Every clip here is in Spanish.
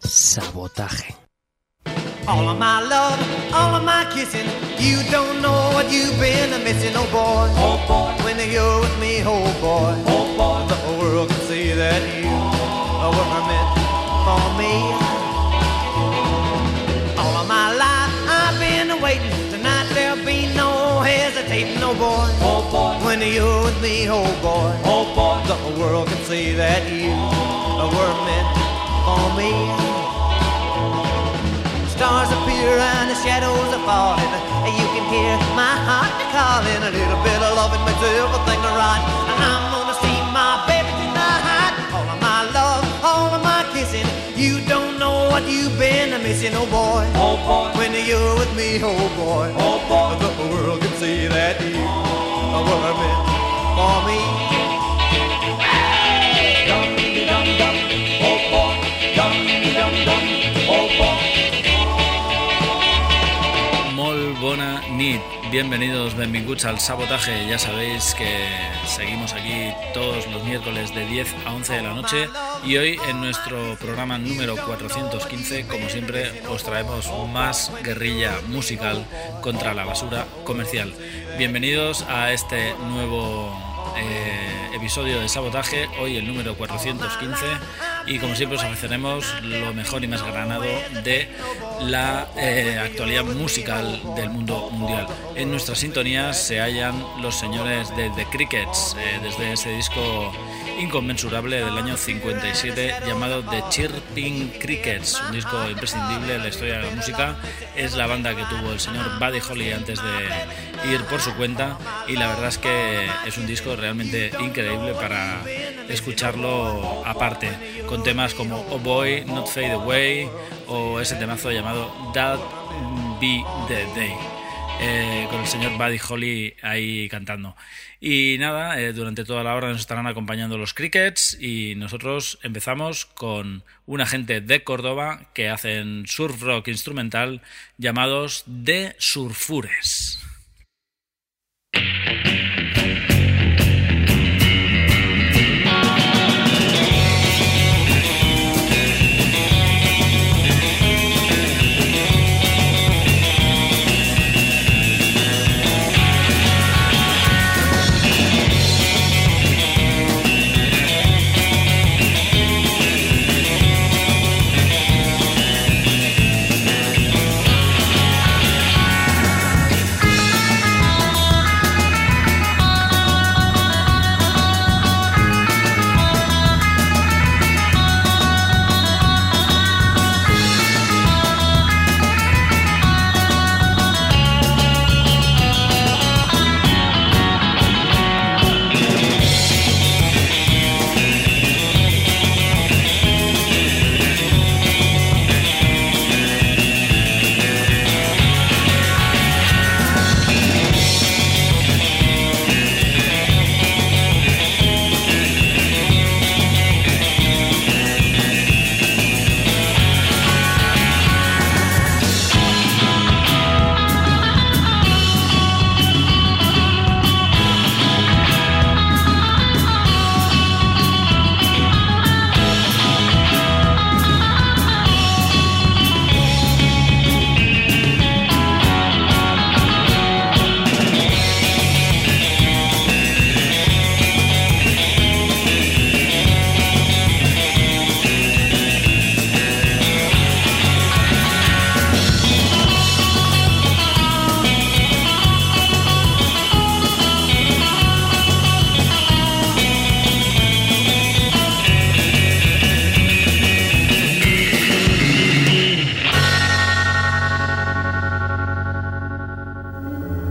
Sabotaje. All of my love, all of my kissing. You don't know what you've been missing, oh boy. Oh boy. When you're with me, oh boy. Oh boy. The world can see that you were meant for me. All of my life I've been waiting. Tonight there'll be no hesitating, oh boy. Oh boy. When you're with me, oh boy. Oh boy. The world can see that you were meant for me. Stars appear and the shadows are falling. And you can hear my heart calling. A little bit of loving makes everything right. And I'm gonna see my baby tonight. All of my love, all of my kissing. You don't know what you've been missing, oh boy. Oh boy. When you're with me, oh boy. Oh boy. The world can see that you were meant for me. Nit. Bienvenidos, benvinguts al Sabotaje. Ya sabéis que seguimos aquí todos los miércoles de 10 a 11 de la noche y hoy en nuestro programa número 415, como siempre, os traemos más guerrilla musical contra la basura comercial. Bienvenidos a este nuevo eh, episodio de Sabotaje, hoy el número 415 y como siempre os ofreceremos lo mejor y más granado de la eh, actualidad musical del mundo mundial. En nuestras sintonías se hallan los señores de The Crickets, eh, desde ese disco inconmensurable del año 57 llamado The Chirping Crickets, un disco imprescindible en la historia de la música. Es la banda que tuvo el señor Buddy Holly antes de ir por su cuenta y la verdad es que es un disco realmente increíble para escucharlo aparte, con temas como Oh Boy, Not Fade Away o ese temazo llamado That Be The Day. Eh, con el señor Buddy Holly ahí cantando. Y nada, eh, durante toda la hora nos estarán acompañando los Crickets y nosotros empezamos con una gente de Córdoba que hacen surf rock instrumental llamados The Surfures.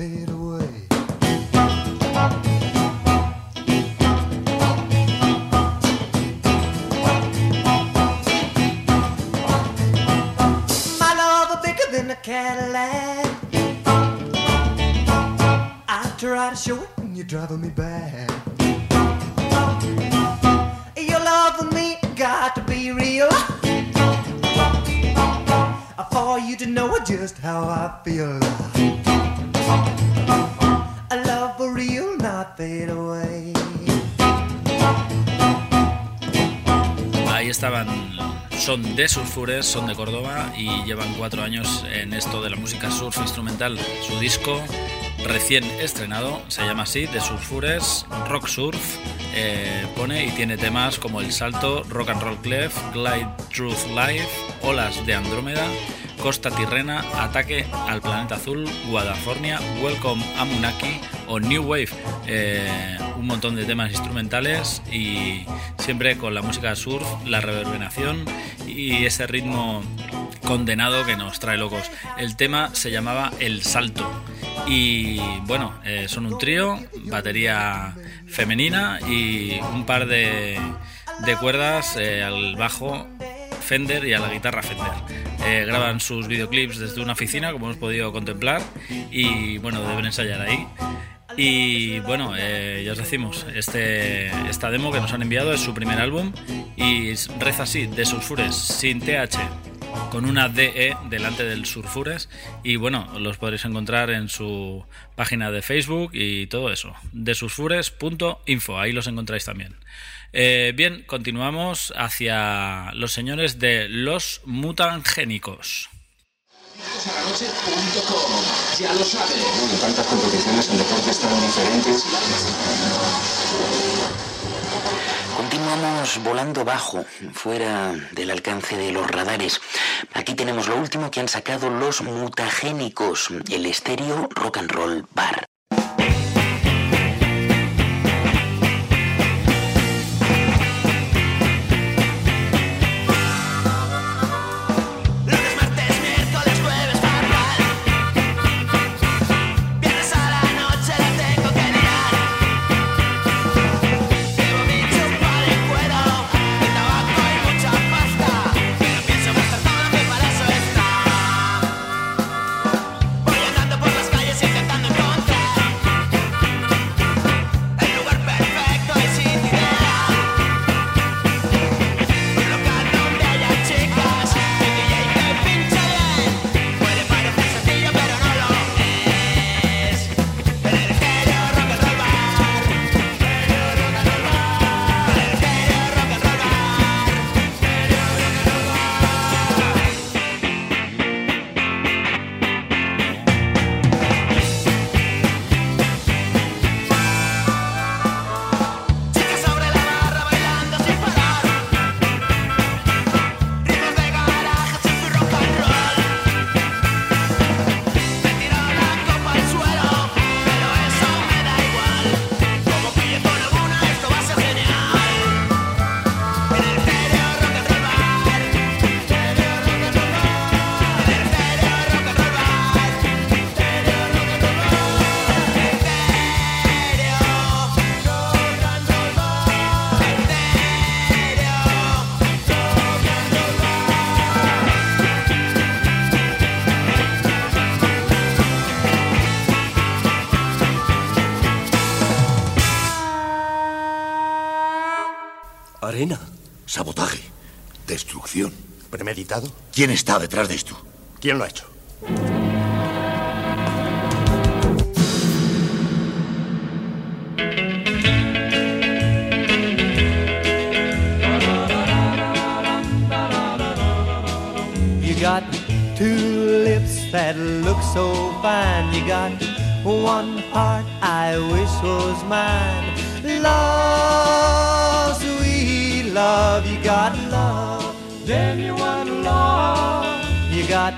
fade away. My love are bigger than a Cadillac. I try to show it and you're driving me back. Your love for me got to be real. For you to know just how I feel. Ahí estaban, son de Surfures, son de Córdoba y llevan cuatro años en esto de la música surf instrumental. Su disco recién estrenado se llama así, de Surfures, Rock Surf. eh, pone y tiene temas como El Salto, Rock and Roll Clef, Glide Truth Life, Olas de Andrómeda, Costa Tirrena, Ataque al Planeta Azul, Guadafornia, Welcome a Munaki o New Wave. Eh, un montón de temas instrumentales y siempre con la música surf, la reverberación y ese ritmo condenado que nos trae locos. El tema se llamaba El Salto. Y bueno, eh, son un trío, batería femenina y un par de, de cuerdas eh, al bajo Fender y a la guitarra Fender. Eh, graban sus videoclips desde una oficina, como hemos podido contemplar, y bueno, deben ensayar ahí. Y bueno, eh, ya os decimos, este, esta demo que nos han enviado es su primer álbum y reza así, de Sulfures, sin TH, con una DE delante del Sulfures. Y bueno, los podréis encontrar en su página de Facebook y todo eso, desulfures.info, ahí los encontráis también. Eh, bien, continuamos hacia los señores de los mutangénicos. Ya lo sabe. Bueno, tantas competiciones en deportes tan diferentes. Continuamos volando bajo, fuera del alcance de los radares. Aquí tenemos lo último que han sacado los mutagénicos, el estéreo rock and roll bar. arena. Sabotaje. Destrucción. ¿Premeditado? ¿Quién está detrás de esto? ¿Quién lo ha hecho? You got two lips that look so fine. You got one heart I wish was mine. Love. Love, you got love, genuine love. You got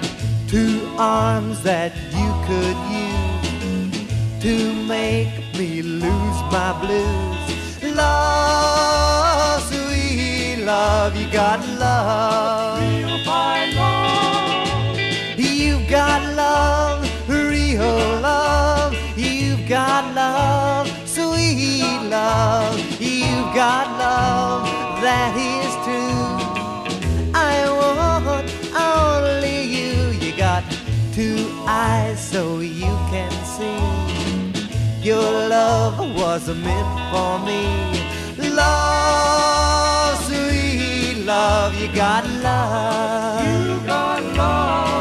two arms that you could use to make me lose my blues. Love, sweet love, you got love. Real fine love. You've got love, real love. You've got love, sweet love. You've got love that is true. I want only you. You got two eyes so you can see. Your love was meant for me. Love, sweet love, you got love. You got love.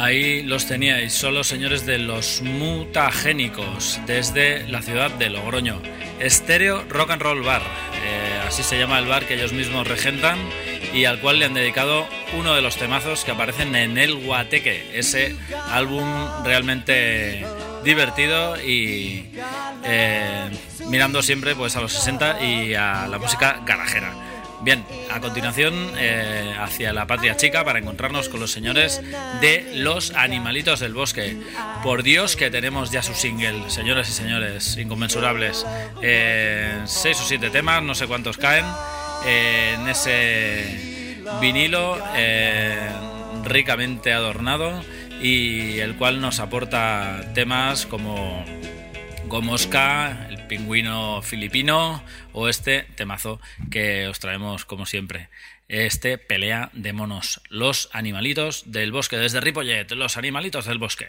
Ahí los teníais, son los señores de los mutagénicos desde la ciudad de Logroño. Estéreo Rock and Roll Bar, eh, así se llama el bar que ellos mismos regentan y al cual le han dedicado uno de los temazos que aparecen en El Guateque, ese álbum realmente divertido y eh, mirando siempre pues a los 60 y a la música garajera. Bien, a continuación eh, hacia la patria chica para encontrarnos con los señores de Los Animalitos del Bosque. Por Dios que tenemos ya su single, señoras y señores, inconmensurables. Eh, seis o siete temas, no sé cuántos caen eh, en ese vinilo ricamente adornado y el cual nos aporta temas como Gomosca, el pingüino filipino o este temazo que os traemos como siempre. Este pelea de monos, los animalitos del bosque, desde Ripollet, los animalitos del bosque.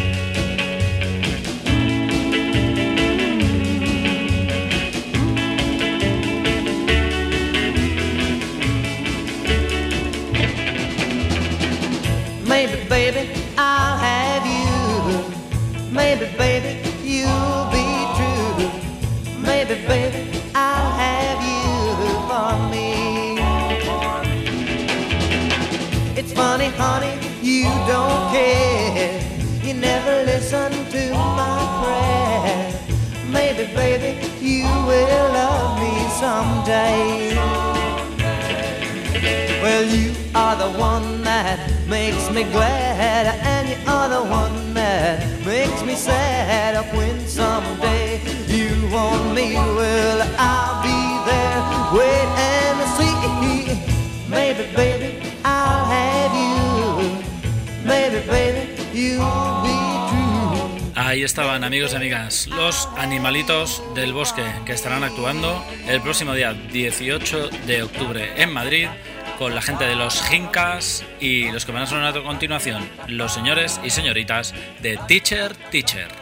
You don't care. You never listen to my prayer. Maybe, baby, you will love me someday. Well, you are the one that makes me glad, and you are the one that makes me sad. When someday you want me, well, I'll be there, wait and see. Maybe, baby, Ahí estaban amigos y amigas, los animalitos del bosque que estarán actuando el próximo día 18 de octubre en Madrid con la gente de los Jincas y los que van a sonar a continuación, los señores y señoritas de Teacher Teacher.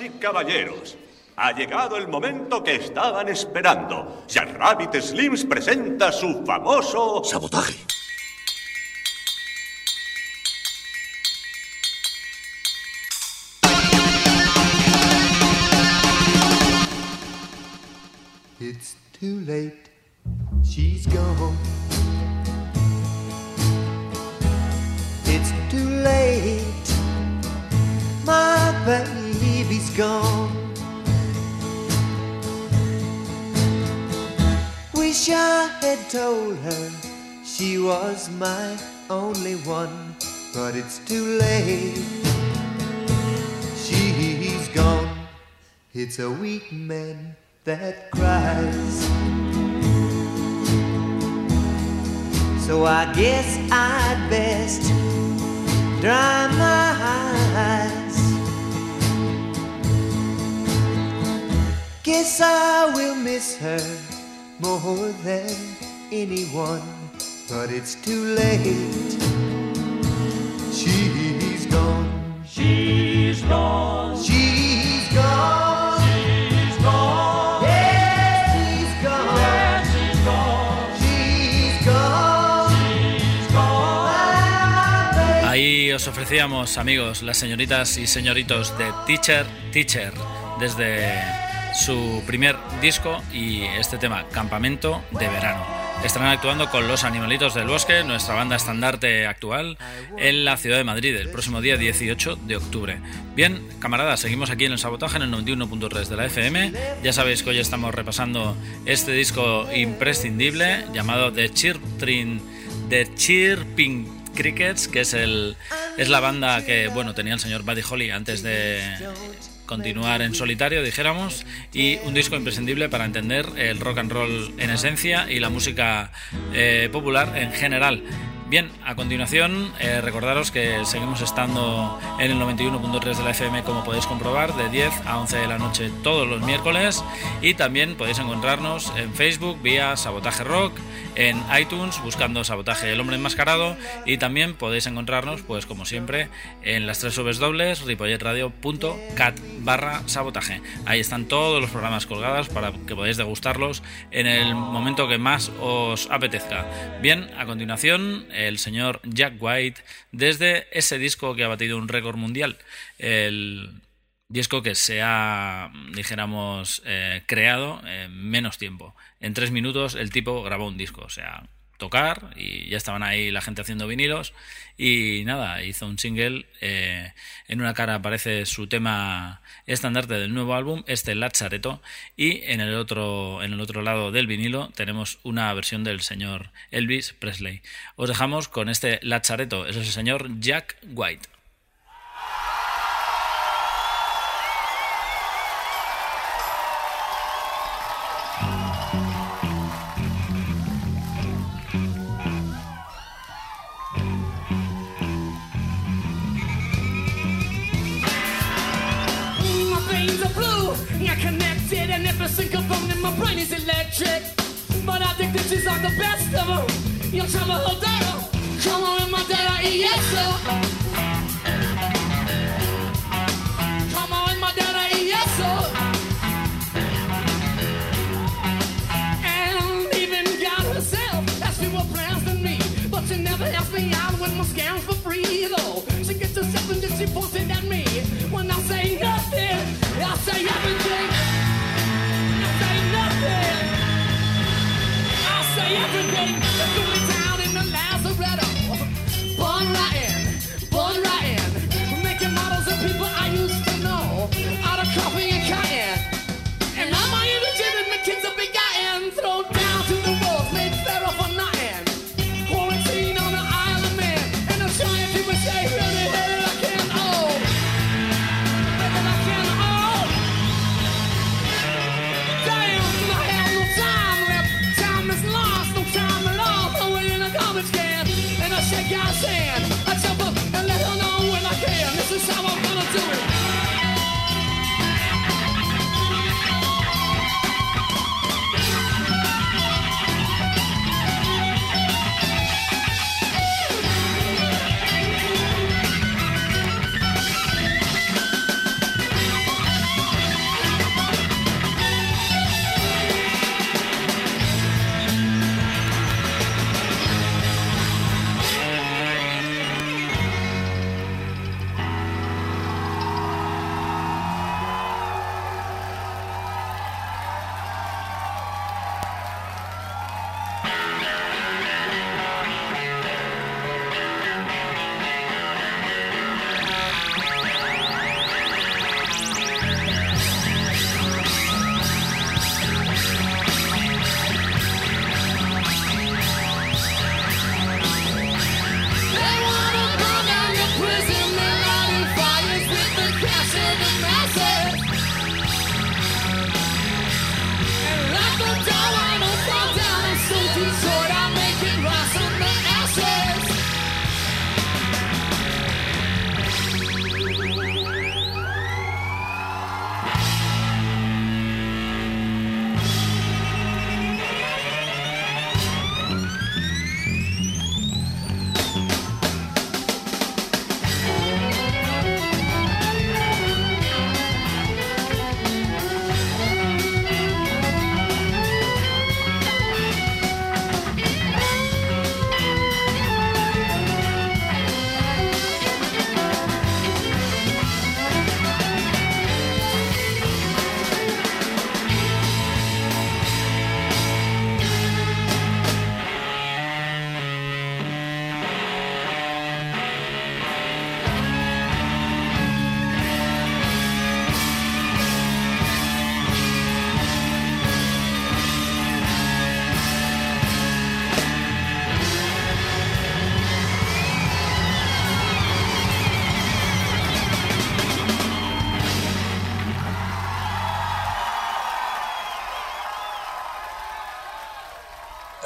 Y caballeros, ha llegado el momento que estaban esperando. Jack Rabbit Slims presenta su famoso... Sabotaje. It's too late, she's gone. It's too late, my baby's gone. Wish I had told her she was my only one, but it's too late. She's gone. It's a weak man that cries. So I guess I'd best dry my eyes. Guess I will miss her more than anyone, but it's too late. She's gone. She's gone. She's gone. She's gone. Yes, she's gone. Yes, she's gone. She's gone. She's gone. Ahí os ofrecíamos, amigos, las señoritas y señoritos de Teacher Teacher, desde su primer disco y este tema, Campamento de Verano. Estarán actuando con Los Animalitos del Bosque, nuestra banda estandarte actual, en la ciudad de Madrid el próximo día 18 de octubre. Bien, camaradas, seguimos aquí en el sabotaje en el 91.3 de la FM. Ya sabéis que hoy estamos repasando este disco imprescindible llamado The Chirping, The Chirping Crickets, que es, el, es la banda que bueno tenía el señor Buddy Holly antes de continuar en solitario, dijéramos, y un disco imprescindible para entender el rock and roll en esencia y la música eh, popular en general. Bien, a continuación, eh, recordaros que seguimos estando en el 91.3 de la FM, como podéis comprobar, de 10 a 11 de la noche todos los miércoles. Y también podéis encontrarnos en Facebook vía Sabotaje Rock, en iTunes buscando Sabotaje el Hombre Enmascarado. Y también podéis encontrarnos, pues como siempre, en las tres dobles ripolletradio.cat barra sabotaje. Ahí están todos los programas colgados para que podáis degustarlos en el momento que más os apetezca. Bien, a continuación, el señor Jack White desde ese disco que ha batido un récord mundial. El disco que se ha, dijéramos, eh, creado en menos tiempo. En tres minutos el tipo grabó un disco, o sea, tocar y ya estaban ahí la gente haciendo vinilos y nada, hizo un single, eh, en una cara aparece su tema estandarte del nuevo álbum, este Lachareto, y en el otro, en el otro lado del vinilo tenemos una versión del señor Elvis Presley. Os dejamos con este Lachareto, es el señor Jack White. Brain is electric. But I think this is all the best of them. Yo chamo jodero, como en madera y eso. Como en madera y eso. And even God herself me what plans than me. But she never asked me out when my scams for free, though. She gets herself and then she pointed at me. When I say nothing, I say everything. Everything.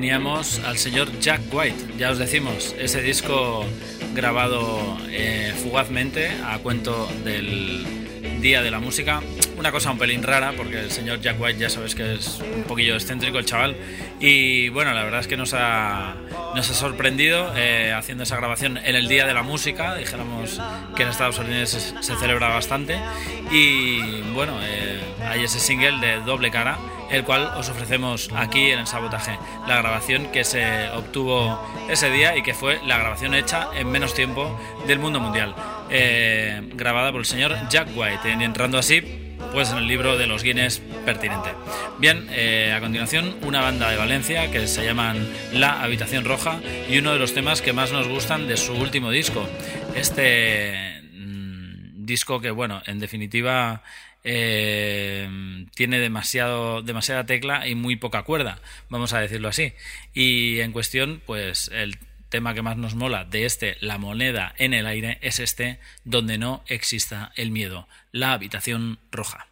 Teníamos al señor Jack White, ya os decimos, ese disco grabado eh, fugazmente a cuento del Día de la Música. Una cosa un pelín rara, porque el señor Jack White ya sabes que es un poquillo excéntrico el chaval. Y bueno, la verdad es que nos ha, nos ha sorprendido eh, haciendo esa grabación en el Día de la Música. Dijéramos que en Estados Unidos se, se celebra bastante. Y bueno, eh, hay ese single de doble cara el cual os ofrecemos aquí en el sabotaje. La grabación que se obtuvo ese día y que fue la grabación hecha en menos tiempo del mundo mundial. Eh, grabada por el señor Jack White, entrando así pues en el libro de los Guinness pertinente. Bien, eh, a continuación una banda de Valencia que se llaman La Habitación Roja y uno de los temas que más nos gustan de su último disco. Este mm, disco que, bueno, en definitiva eh, tiene demasiado, demasiada tecla y muy poca cuerda, vamos a decirlo así. Y en cuestión, pues el tema que más nos mola de este, La moneda en el aire, es este, donde no exista el miedo, la habitación roja.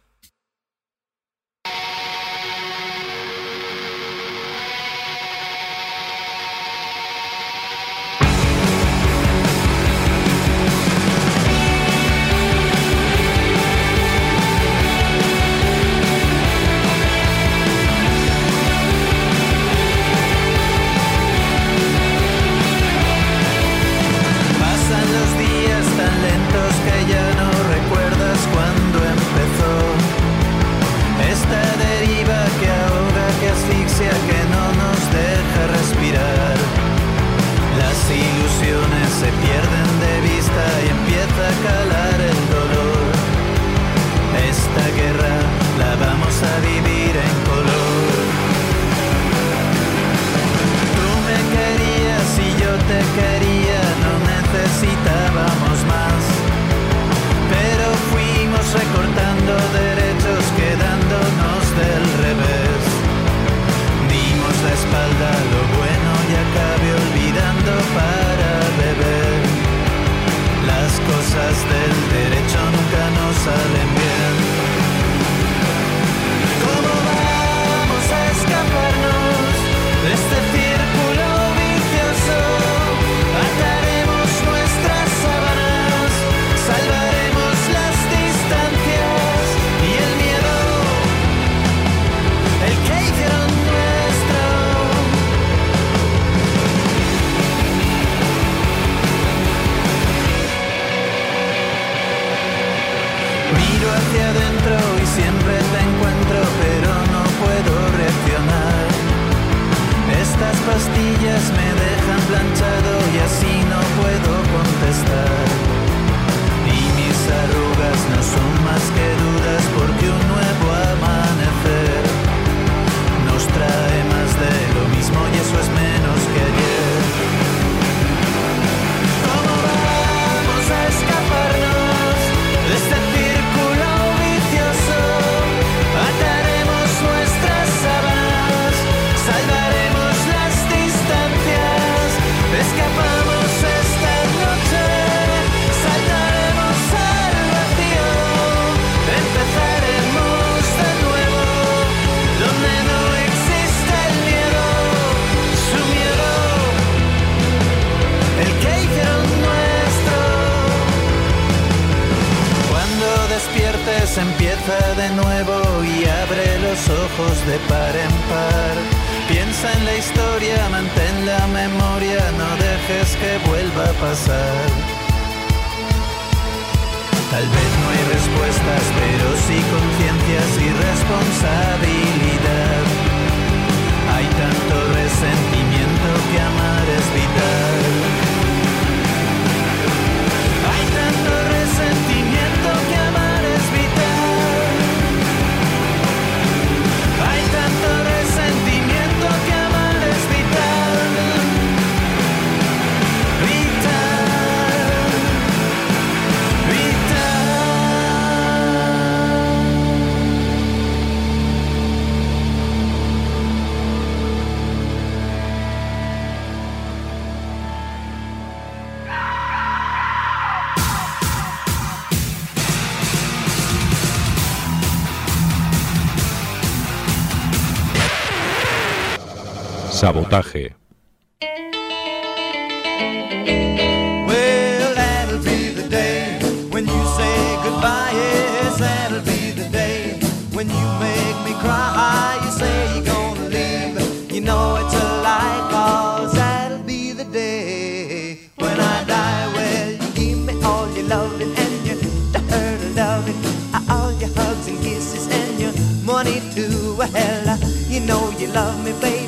Well, you know you love me, baby.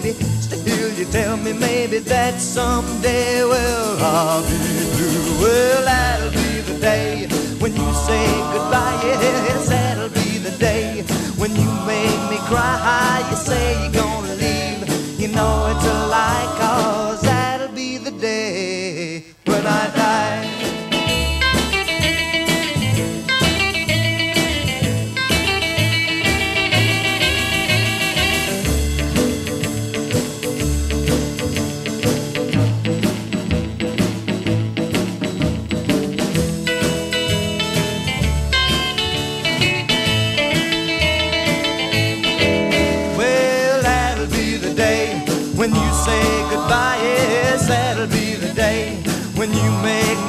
Tell me maybe that someday, well, I'll be blue. Well, that'll be the day when you say goodbye. Yes, that'll be the day when you make me cry. You say you're gonna leave. You know it's a lie, cause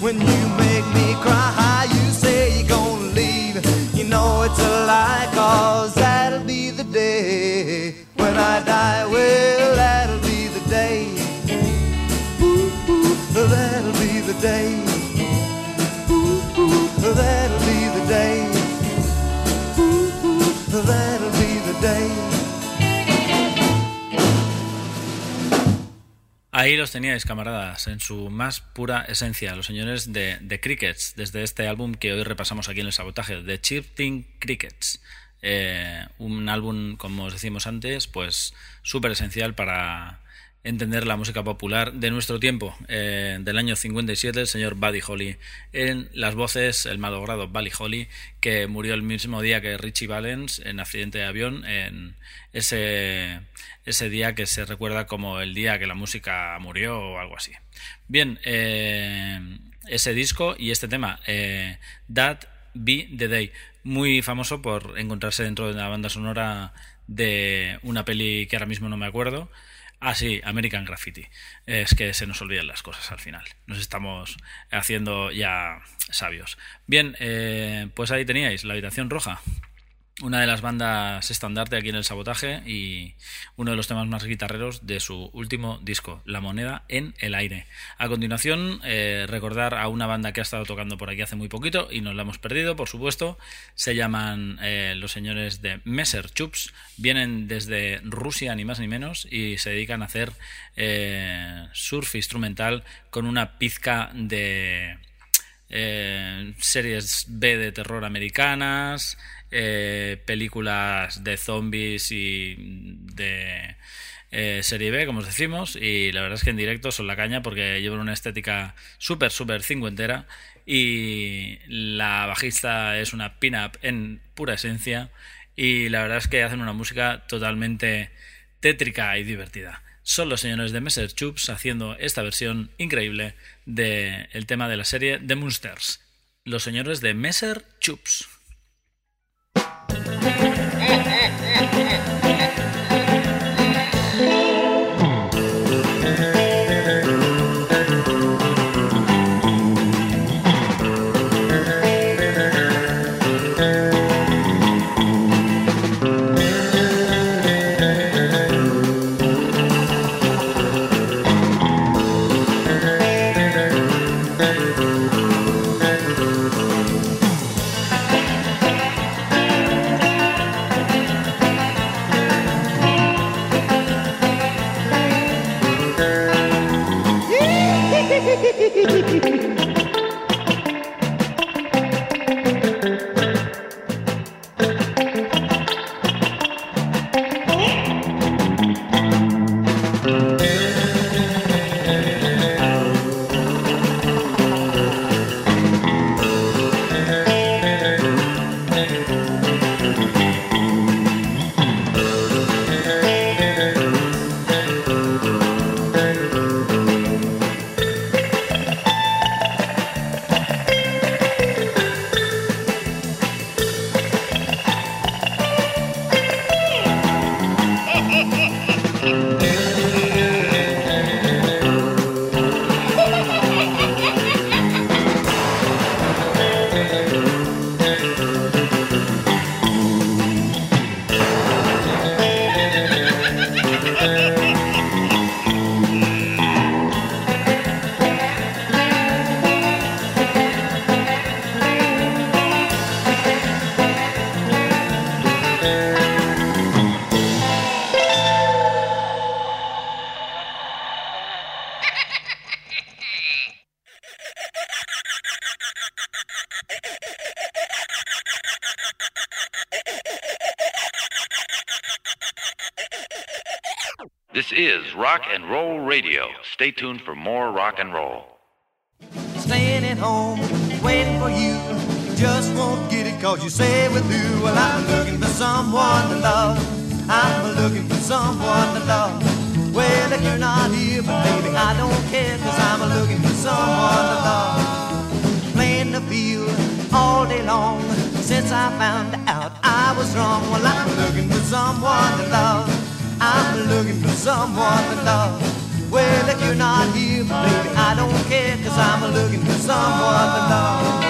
when you make me cry. You say you're gonna leave. You know it's a lie, cause that'll be the day when I die. Well, that'll be the day. Ooh, ooh, that'll be the day. Ooh, ooh, that'll be the day. Ooh, ooh, that'll be the day. Ahí los teníais, camaradas, en su más pura esencia, los señores de, de Crickets, desde este álbum que hoy repasamos aquí en el sabotaje, The Chirping Crickets. Eh, un álbum, como os decimos antes, pues súper esencial para entender la música popular de nuestro tiempo, eh, del año 57, el señor Buddy Holly, en las voces, el malogrado Buddy Holly, que murió el mismo día que Richie Valens en accidente de avión, en ese, ese día que se recuerda como el día que la música murió o algo así. Bien, eh, ese disco y este tema, eh, That Be the Day, muy famoso por encontrarse dentro de la banda sonora de una peli que ahora mismo no me acuerdo. Ah, sí, American Graffiti. Es que se nos olvidan las cosas al final. Nos estamos haciendo ya sabios. Bien, eh, pues ahí teníais la habitación roja. Una de las bandas estandarte aquí en el sabotaje y uno de los temas más guitarreros de su último disco, La moneda en el aire. A continuación, eh, recordar a una banda que ha estado tocando por aquí hace muy poquito y nos la hemos perdido, por supuesto. Se llaman eh, los señores de Messer Chups. Vienen desde Rusia, ni más ni menos, y se dedican a hacer eh, surf instrumental con una pizca de series B de terror americanas, eh, películas de zombies y de eh, serie B, como os decimos, y la verdad es que en directo son la caña porque llevan una estética súper, súper cincuentera y la bajista es una pin-up en pura esencia y la verdad es que hacen una música totalmente tétrica y divertida. Son los señores de Messer Chups haciendo esta versión increíble del tema de la serie The Monsters. Los señores de Messer Chups. Yeah. Stay tuned for more rock and roll. Staying at home, waiting for you. Just won't get it cause you say we're through. Well, I'm looking for someone to love. I'm looking for someone to love. Well, if you're not here, but baby, I don't care cause I'm looking for someone to love. Playing the field all day long. Since I found out I was wrong, well, I'm looking for someone to love. I'm looking for someone to love. Well, if you're not here, baby, I don't care, cause I'm looking for someone to love.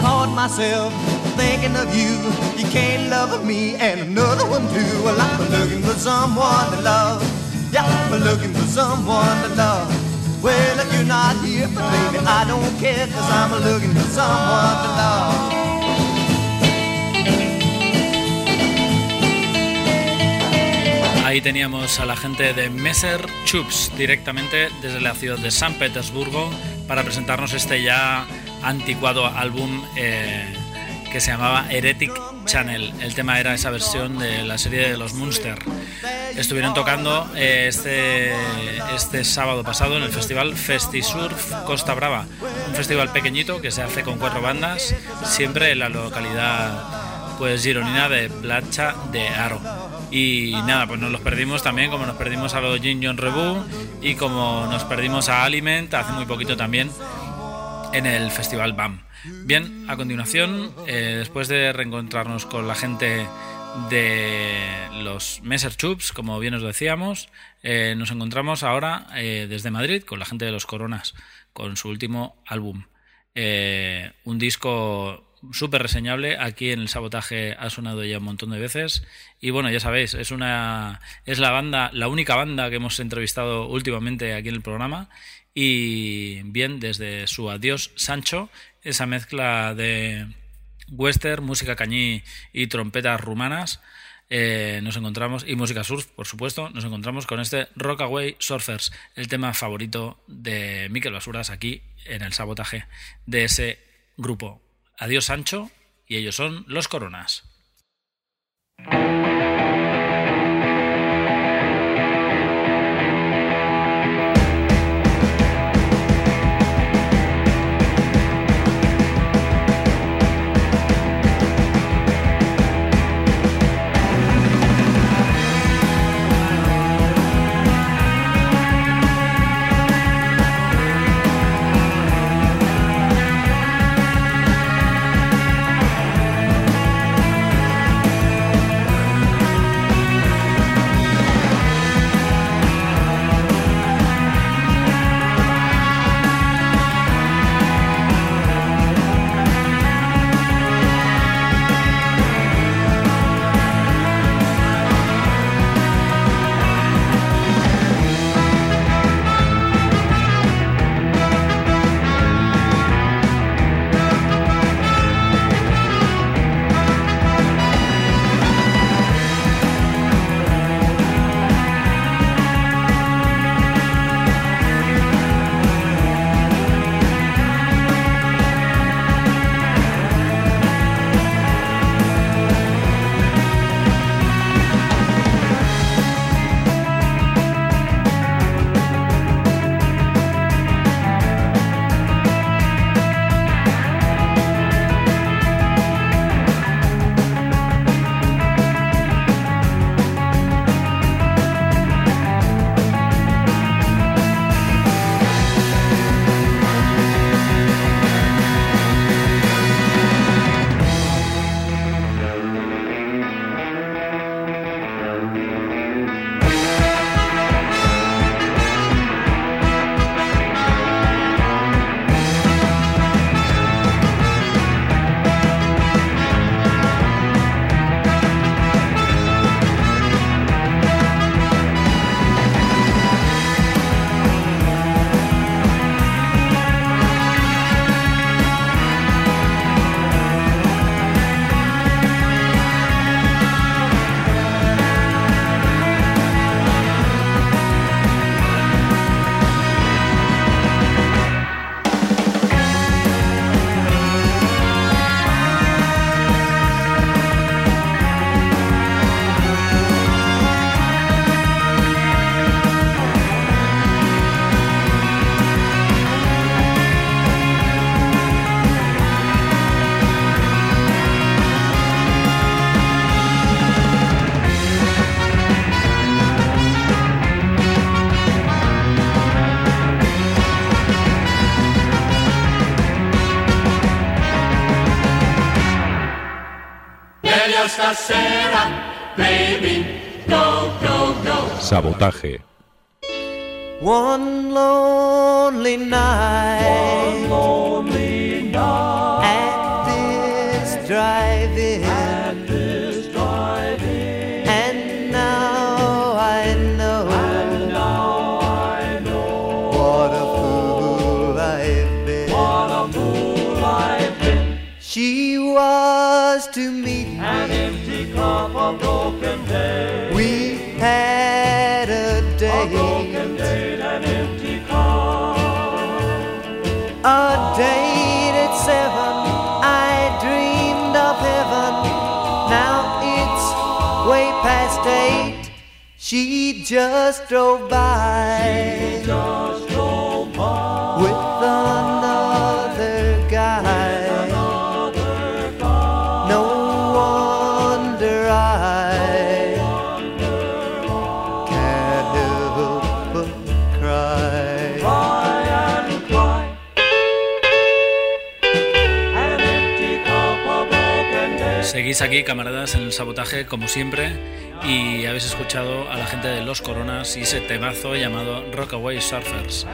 Caught myself thinking of you. You can't love me and another one too. Well, I'm looking for someone to love. Ahí teníamos a la gente de Messer Chups directamente desde la ciudad de San Petersburgo para presentarnos este ya anticuado álbum eh, que se llamaba Heretic Channel. El tema era esa versión de la serie de los Munster. Estuvieron tocando eh, este, este sábado pasado en el festival Festisurf Costa Brava, un festival pequeñito que se hace con cuatro bandas, siempre en la localidad pues gironina de Placha de Aro. Y nada, pues nos los perdimos también, como nos perdimos a los Jin John Rebu y como nos perdimos a Aliment hace muy poquito también en el Festival BAM. Bien, a continuación, eh, después de reencontrarnos con la gente de los Messer Chups, como bien os decíamos, eh, nos encontramos ahora eh, desde Madrid con la gente de los Coronas, con su último álbum. Eh, un disco súper reseñable. Aquí en el sabotaje ha sonado ya un montón de veces. Y bueno, ya sabéis, es una. es la banda, la única banda que hemos entrevistado últimamente aquí en el programa. Y bien, desde su Adiós Sancho, esa mezcla de western, música cañí y trompetas rumanas. eh, nos encontramos, y música surf, por supuesto, nos encontramos con este Rockaway Surfers, el tema favorito de Miquel Basuras aquí en el sabotaje de ese grupo. Adiós Sancho, y ellos son los Coronas. Sabotaje. One lonely night. One lonely night. At this drive-in. At this drive-in. And now I know. And now I know. What a fool I've been. What a fool I've been. She was to me a broken day. We had a date. A broken date, an empty cup. A date at seven. I dreamed of heaven. Now it's way past eight. She just drove by. She just aquí, camaradas, en el sabotaje, como siempre, y habéis escuchado a la gente de Los Coronas y ese temazo llamado Rockaway Surfers.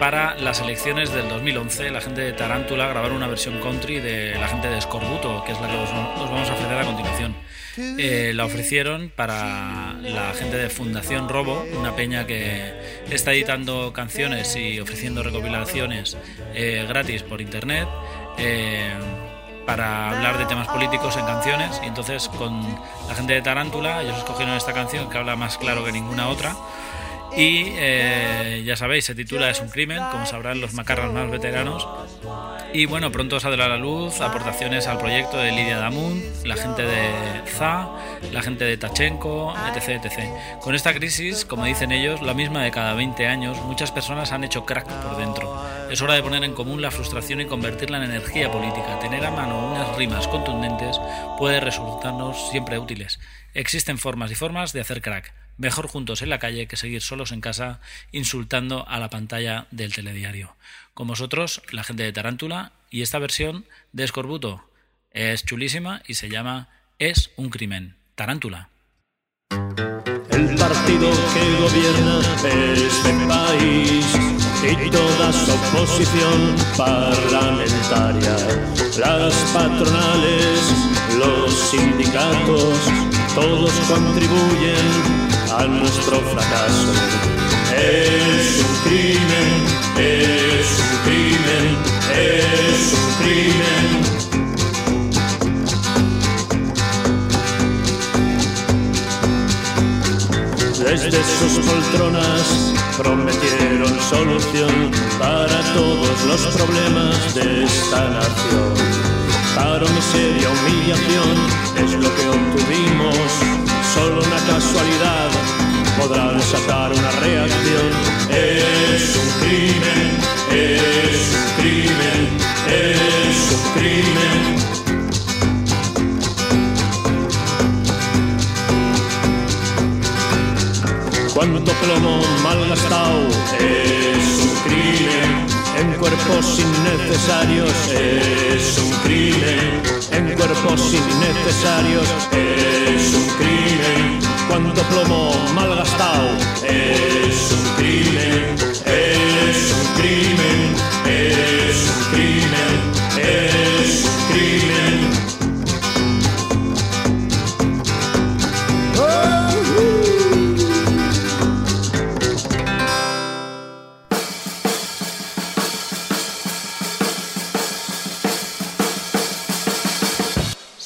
Para las elecciones del 2011, la gente de Tarántula grabaron una versión country de la gente de Scorbuto, que es la que os, os vamos a ofrecer a continuación. Eh, la ofrecieron para la gente de Fundación Robo, una peña que está editando canciones y ofreciendo recopilaciones eh, gratis por internet. eh, para hablar de temas políticos en canciones. Y entonces con la gente de Tarántula ellos escogieron esta canción que habla más claro que ninguna otra y eh, ya sabéis, se titula Es un crimen, como sabrán los macarras más veteranos. Y bueno, pronto saldrá a la luz aportaciones al proyecto de Lidia Damun, la gente de ZA, la gente de Tachenko, etc, etc. Con esta crisis, como dicen ellos, la misma de cada 20 años, muchas personas han hecho crack por dentro. Es hora de poner en común la frustración y convertirla en energía política. Tener a mano unas rimas contundentes puede resultarnos siempre útiles. Existen formas y formas de hacer crack. Mejor juntos en la calle que seguir solos en casa insultando a la pantalla del telediario. Con vosotros, la gente de Tarántula y esta versión de Escorbuto. Es chulísima y se llama Es un crimen. Tarántula. El partido que gobierna este país y toda su oposición parlamentaria, las patronales, los sindicatos, todos contribuyen a nuestro fracaso. Es un crimen, es un crimen, es un crimen. Desde sus poltronas prometieron solución para todos los problemas de esta nación. Paro, miseria, humillación es lo que obtuvimos. Solo una casualidad podrá desatar una reacción. Es un crimen, es un crimen, es un crimen. Cuánto plomo malgastado es un crimen en cuerpos innecesarios es un crimen en cuerpos innecesarios. Es un crimen. Cuánto plomo malgastado. Es un crimen. Es un crimen. Es un crimen. Es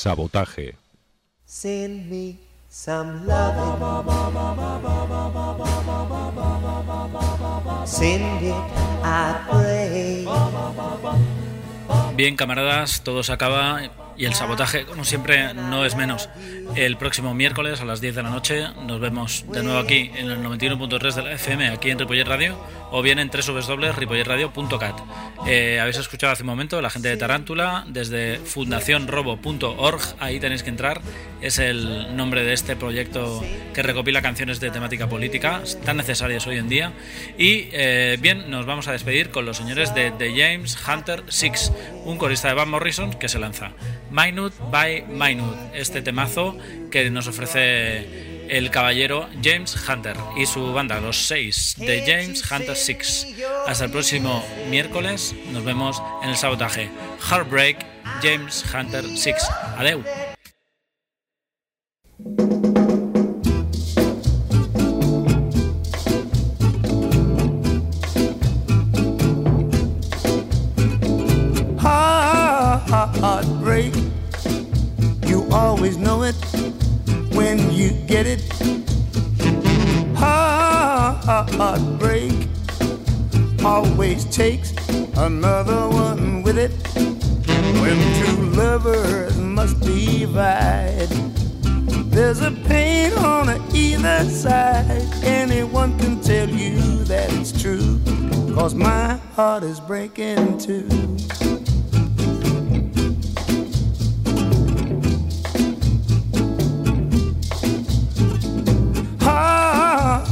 Sabotaje. Send me some loving. Send it, I pray. Bien, camaradas, todo se acaba y el sabotaje, como siempre, no es menos. El próximo miércoles a las 10 de la noche nos vemos de nuevo aquí en el 91.3 de la FM, aquí en Ripollet Radio, o bien en www.ripolletradio.cat. Eh, habéis escuchado hace un momento la gente de Tarántula desde fundacionrobo.org, ahí tenéis que entrar. Es el nombre de este proyecto que recopila canciones de temática política, tan necesarias hoy en día. Y eh, bien, nos vamos a despedir con los señores de The James Hunter Six, un corista de Van Morrison que se lanza. Minute by Minute, este temazo que nos ofrece el caballero James Hunter y su banda, los seis de James Hunter Six. Hasta el próximo miércoles, nos vemos en el sabotaje. Heartbreak, James Hunter Six. Adeu. Heart, heartbreak. Always know it when you get it. Heart, heartbreak always takes another one with it. When two lovers must divide, there's a pain on either side. Anyone can tell you that it's true. Cause my heart is breaking too.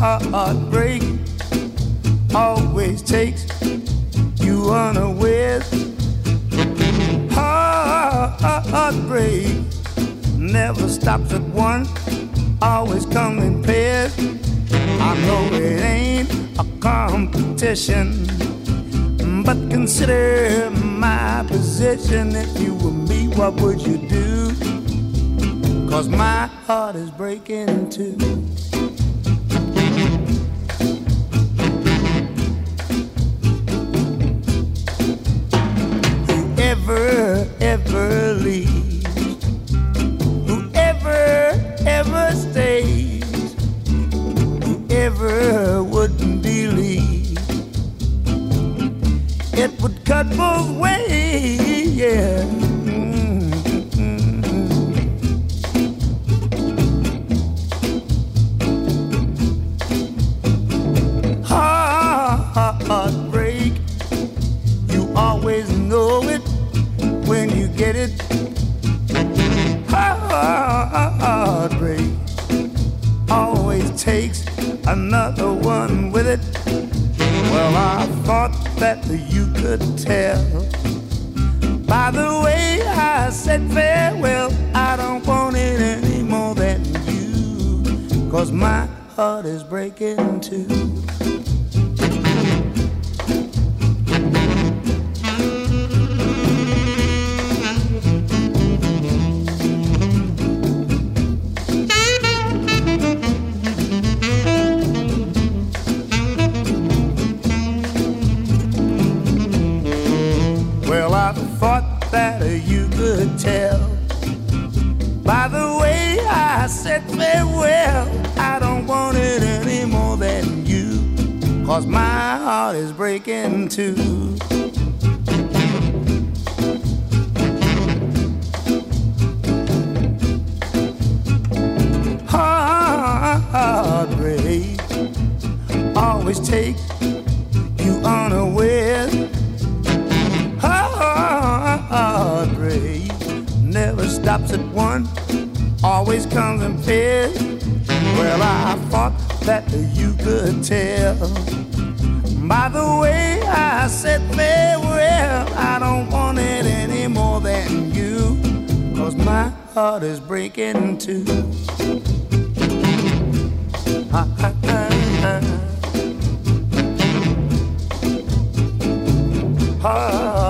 Heartbreak always takes you unawares. Heartbreak never stops at one, always comes in pairs. I know it ain't a competition, but consider my position. If you were me, what would you do? Cause my heart is breaking too. Whoever ever leaves, whoever ever stays, whoever wouldn't believe. It would cut both ways, yeah. Thought that you could tell. That you could tell. By the way I said farewell, I don't want it any more than you. Cause my heart is breaking too. Heartbreak always take you unawares. Stops at one, always comes in pairs. Well, I thought that you could tell. By the way I said farewell, I don't want it any more than you. Cause my heart is breaking too. Ha, ha, ha, ha. heartbreak.